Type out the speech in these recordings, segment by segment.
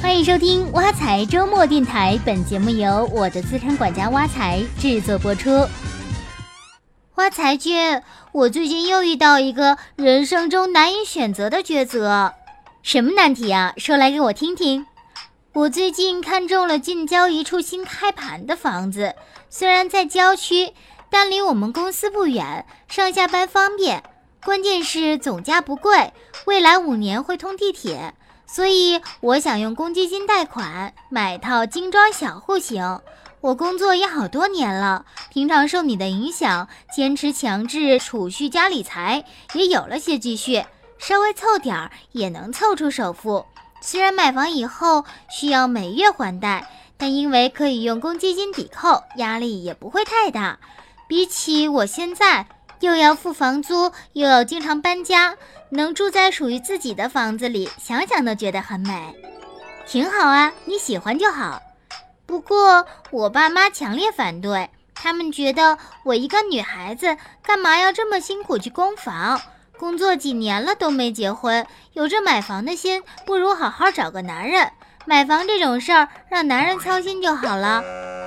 欢迎收听挖财周末电台，本节目由我的资产管家挖财制作播出。挖财君，我最近又遇到一个人生中难以选择的抉择，什么难题啊？说来给我听听。我最近看中了近郊一处新开盘的房子，虽然在郊区，但离我们公司不远，上下班方便。关键是总价不贵，未来五年会通地铁。所以我想用公积金贷款买套精装小户型。我工作也好多年了，平常受你的影响，坚持强制储蓄加理财，也有了些积蓄，稍微凑点儿也能凑出首付。虽然买房以后需要每月还贷，但因为可以用公积金抵扣，压力也不会太大。比起我现在。又要付房租，又要经常搬家，能住在属于自己的房子里，想想都觉得很美，挺好啊。你喜欢就好。不过我爸妈强烈反对，他们觉得我一个女孩子干嘛要这么辛苦去供房？工作几年了都没结婚，有着买房的心，不如好好找个男人。买房这种事儿，让男人操心就好了。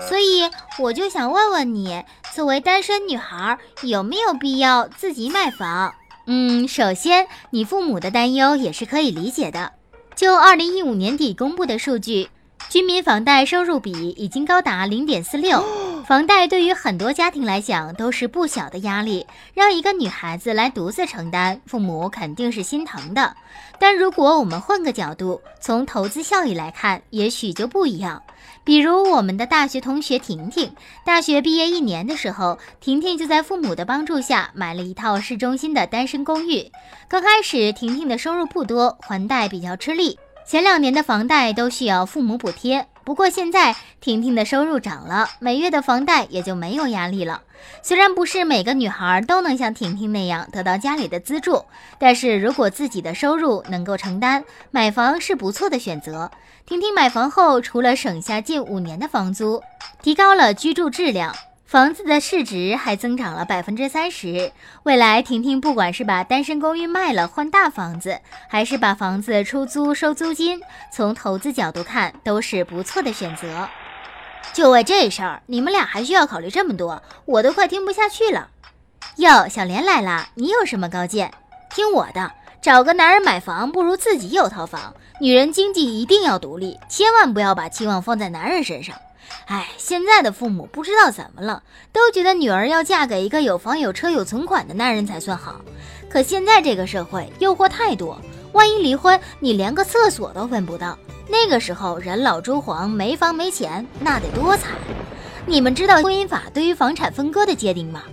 所以我就想问问你，作为单身女孩，有没有必要自己买房？嗯，首先，你父母的担忧也是可以理解的。就二零一五年底公布的数据，居民房贷收入比已经高达零点四六。房贷对于很多家庭来讲都是不小的压力，让一个女孩子来独自承担，父母肯定是心疼的。但如果我们换个角度，从投资效益来看，也许就不一样。比如我们的大学同学婷婷，大学毕业一年的时候，婷婷就在父母的帮助下买了一套市中心的单身公寓。刚开始，婷婷的收入不多，还贷比较吃力，前两年的房贷都需要父母补贴。不过现在婷婷的收入涨了，每月的房贷也就没有压力了。虽然不是每个女孩都能像婷婷那样得到家里的资助，但是如果自己的收入能够承担，买房是不错的选择。婷婷买房后，除了省下近五年的房租，提高了居住质量。房子的市值还增长了百分之三十。未来，婷婷不管是把单身公寓卖了换大房子，还是把房子出租收租金，从投资角度看都是不错的选择。就为这事儿，你们俩还需要考虑这么多，我都快听不下去了。哟，小莲来了，你有什么高见？听我的，找个男人买房不如自己有套房。女人经济一定要独立，千万不要把期望放在男人身上。哎，现在的父母不知道怎么了，都觉得女儿要嫁给一个有房有车有存款的男人才算好。可现在这个社会诱惑太多，万一离婚，你连个厕所都分不到。那个时候人老珠黄，没房没钱，那得多惨！你们知道婚姻法对于房产分割的界定吗？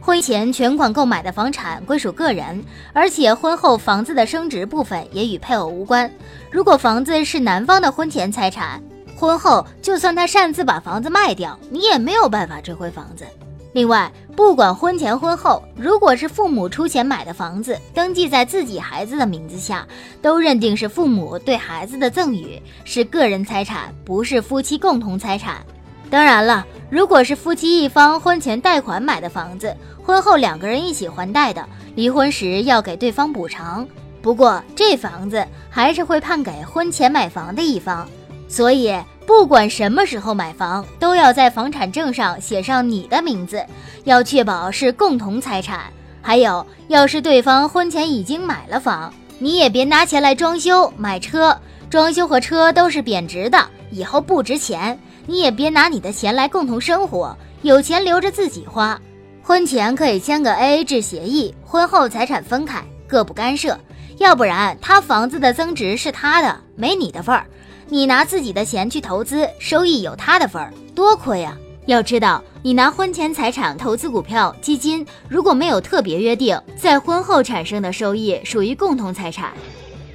婚前全款购买的房产归属个人，而且婚后房子的升值部分也与配偶无关。如果房子是男方的婚前财产，婚后，就算他擅自把房子卖掉，你也没有办法追回房子。另外，不管婚前婚后，如果是父母出钱买的房子，登记在自己孩子的名字下，都认定是父母对孩子的赠与，是个人财产，不是夫妻共同财产。当然了，如果是夫妻一方婚前贷款买的房子，婚后两个人一起还贷的，离婚时要给对方补偿。不过，这房子还是会判给婚前买房的一方。所以，不管什么时候买房，都要在房产证上写上你的名字，要确保是共同财产。还有，要是对方婚前已经买了房，你也别拿钱来装修、买车。装修和车都是贬值的，以后不值钱。你也别拿你的钱来共同生活，有钱留着自己花。婚前可以签个 AA 制协议，婚后财产分开，各不干涉。要不然，他房子的增值是他的，没你的份儿。你拿自己的钱去投资，收益有他的份儿，多亏啊！要知道，你拿婚前财产投资股票、基金，如果没有特别约定，在婚后产生的收益属于共同财产。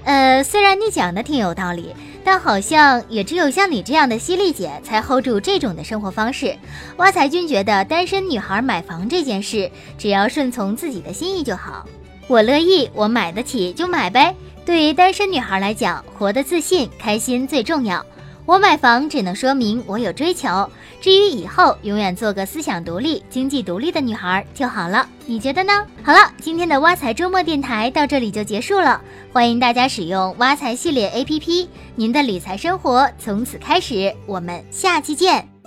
呃，虽然你讲的挺有道理，但好像也只有像你这样的犀利姐才 hold 住这种的生活方式。挖财君觉得，单身女孩买房这件事，只要顺从自己的心意就好。我乐意，我买得起就买呗。对于单身女孩来讲，活得自信、开心最重要。我买房只能说明我有追求，至于以后，永远做个思想独立、经济独立的女孩就好了。你觉得呢？好了，今天的挖财周末电台到这里就结束了。欢迎大家使用挖财系列 APP，您的理财生活从此开始。我们下期见。